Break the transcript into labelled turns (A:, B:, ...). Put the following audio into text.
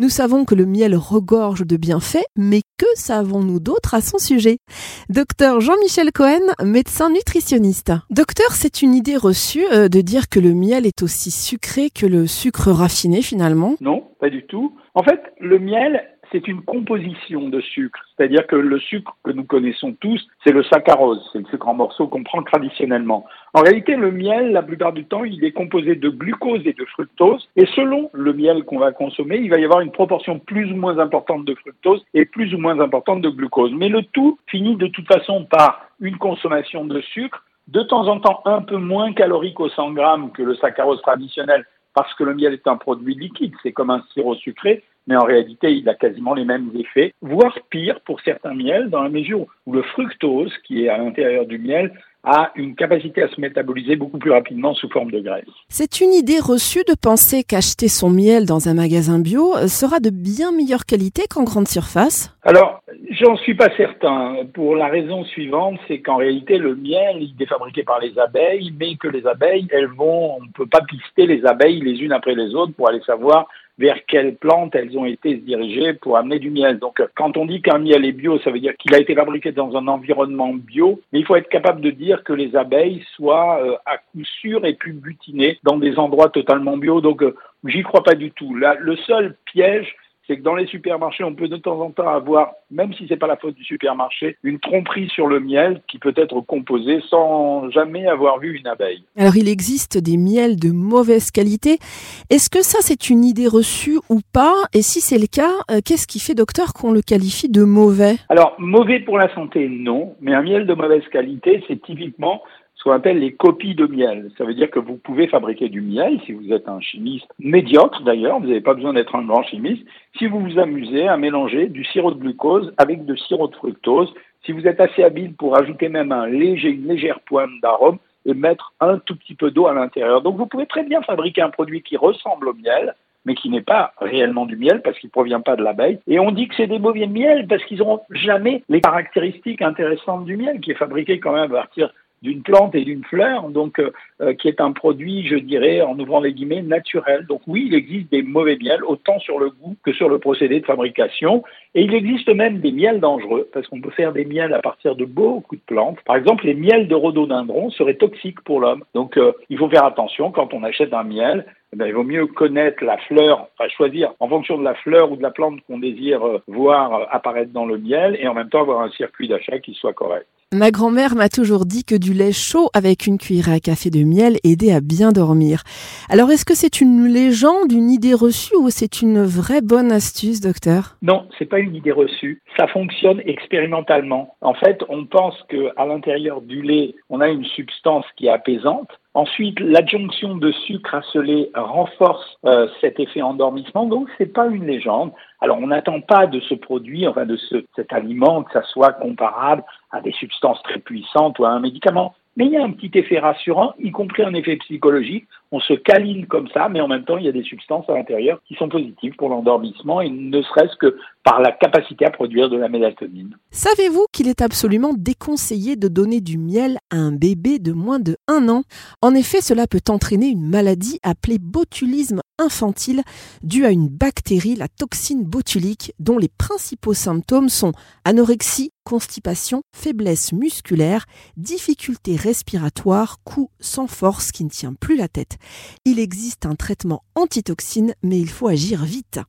A: Nous savons que le miel regorge de bienfaits, mais que savons-nous d'autre à son sujet? Docteur Jean-Michel Cohen, médecin nutritionniste. Docteur, c'est une idée reçue euh, de dire que le miel est aussi sucré que le sucre raffiné finalement?
B: Non, pas du tout. En fait, le miel c'est une composition de sucre. C'est-à-dire que le sucre que nous connaissons tous, c'est le saccharose, c'est le sucre en morceaux qu'on prend traditionnellement. En réalité, le miel, la plupart du temps, il est composé de glucose et de fructose. Et selon le miel qu'on va consommer, il va y avoir une proportion plus ou moins importante de fructose et plus ou moins importante de glucose. Mais le tout finit de toute façon par une consommation de sucre, de temps en temps un peu moins calorique au 100 grammes que le saccharose traditionnel, parce que le miel est un produit liquide, c'est comme un sirop sucré, mais en réalité, il a quasiment les mêmes effets, voire pire pour certains miels, dans la mesure où le fructose, qui est à l'intérieur du miel, a une capacité à se métaboliser beaucoup plus rapidement sous forme de graisse.
A: C'est une idée reçue de penser qu'acheter son miel dans un magasin bio sera de bien meilleure qualité qu'en grande surface
B: Alors, j'en suis pas certain. Pour la raison suivante, c'est qu'en réalité, le miel, il est fabriqué par les abeilles, mais que les abeilles, elles vont, on ne peut pas pister les abeilles les unes après les autres pour aller savoir vers quelles plantes elles ont été dirigées pour amener du miel. Donc, quand on dit qu'un miel est bio, ça veut dire qu'il a été fabriqué dans un environnement bio, mais il faut être capable de dire que les abeilles soient euh, à coup sûr et puis butinées dans des endroits totalement bio. Donc, euh, j'y crois pas du tout. Le seul piège, c'est que dans les supermarchés, on peut de temps en temps avoir, même si c'est pas la faute du supermarché, une tromperie sur le miel qui peut être composé sans jamais avoir vu une abeille.
A: Alors il existe des miels de mauvaise qualité. Est-ce que ça c'est une idée reçue ou pas? Et si c'est le cas, euh, qu'est-ce qui fait docteur qu'on le qualifie de mauvais?
B: Alors mauvais pour la santé, non. Mais un miel de mauvaise qualité, c'est typiquement ce qu'on appelle les copies de miel. Ça veut dire que vous pouvez fabriquer du miel si vous êtes un chimiste médiocre d'ailleurs, vous n'avez pas besoin d'être un grand chimiste, si vous vous amusez à mélanger du sirop de glucose avec du sirop de fructose, si vous êtes assez habile pour ajouter même un léger, une légère pointe d'arôme et mettre un tout petit peu d'eau à l'intérieur. Donc vous pouvez très bien fabriquer un produit qui ressemble au miel, mais qui n'est pas réellement du miel parce qu'il ne provient pas de l'abeille. Et on dit que c'est des mauvais miel parce qu'ils n'auront jamais les caractéristiques intéressantes du miel qui est fabriqué quand même à partir d'une plante et d'une fleur, donc euh, euh, qui est un produit, je dirais, en ouvrant les guillemets, naturel. Donc oui, il existe des mauvais miels, autant sur le goût que sur le procédé de fabrication, et il existe même des miels dangereux, parce qu'on peut faire des miels à partir de beaucoup de plantes. Par exemple, les miels de rhododendron seraient toxiques pour l'homme. Donc euh, il faut faire attention quand on achète un miel. Eh il vaut mieux connaître la fleur, enfin choisir en fonction de la fleur ou de la plante qu'on désire voir apparaître dans le miel, et en même temps avoir un circuit d'achat qui soit correct.
A: Ma grand-mère m'a toujours dit que du lait chaud avec une cuillère à café de miel aidait à bien dormir. Alors est-ce que c'est une légende, une idée reçue ou c'est une vraie bonne astuce, docteur?
B: Non, c'est pas une idée reçue. Ça fonctionne expérimentalement. En fait, on pense que à l'intérieur du lait, on a une substance qui est apaisante. Ensuite, l'adjonction de sucre à ce lait renforce euh, cet effet endormissement, donc c'est pas une légende. Alors, on n'attend pas de ce produit, enfin de ce, cet aliment, que ça soit comparable à des substances très puissantes ou à un médicament. Mais il y a un petit effet rassurant, y compris un effet psychologique. On se câline comme ça, mais en même temps, il y a des substances à l'intérieur qui sont positives pour l'endormissement et ne serait-ce que par la capacité à produire de la mélatonine.
A: Savez-vous qu'il est absolument déconseillé de donner du miel à un bébé de moins de 1 an? En effet, cela peut entraîner une maladie appelée botulisme infantile due à une bactérie, la toxine botulique, dont les principaux symptômes sont anorexie, constipation, faiblesse musculaire, difficulté respiratoire, cou sans force qui ne tient plus la tête. Il existe un traitement antitoxine, mais il faut agir vite.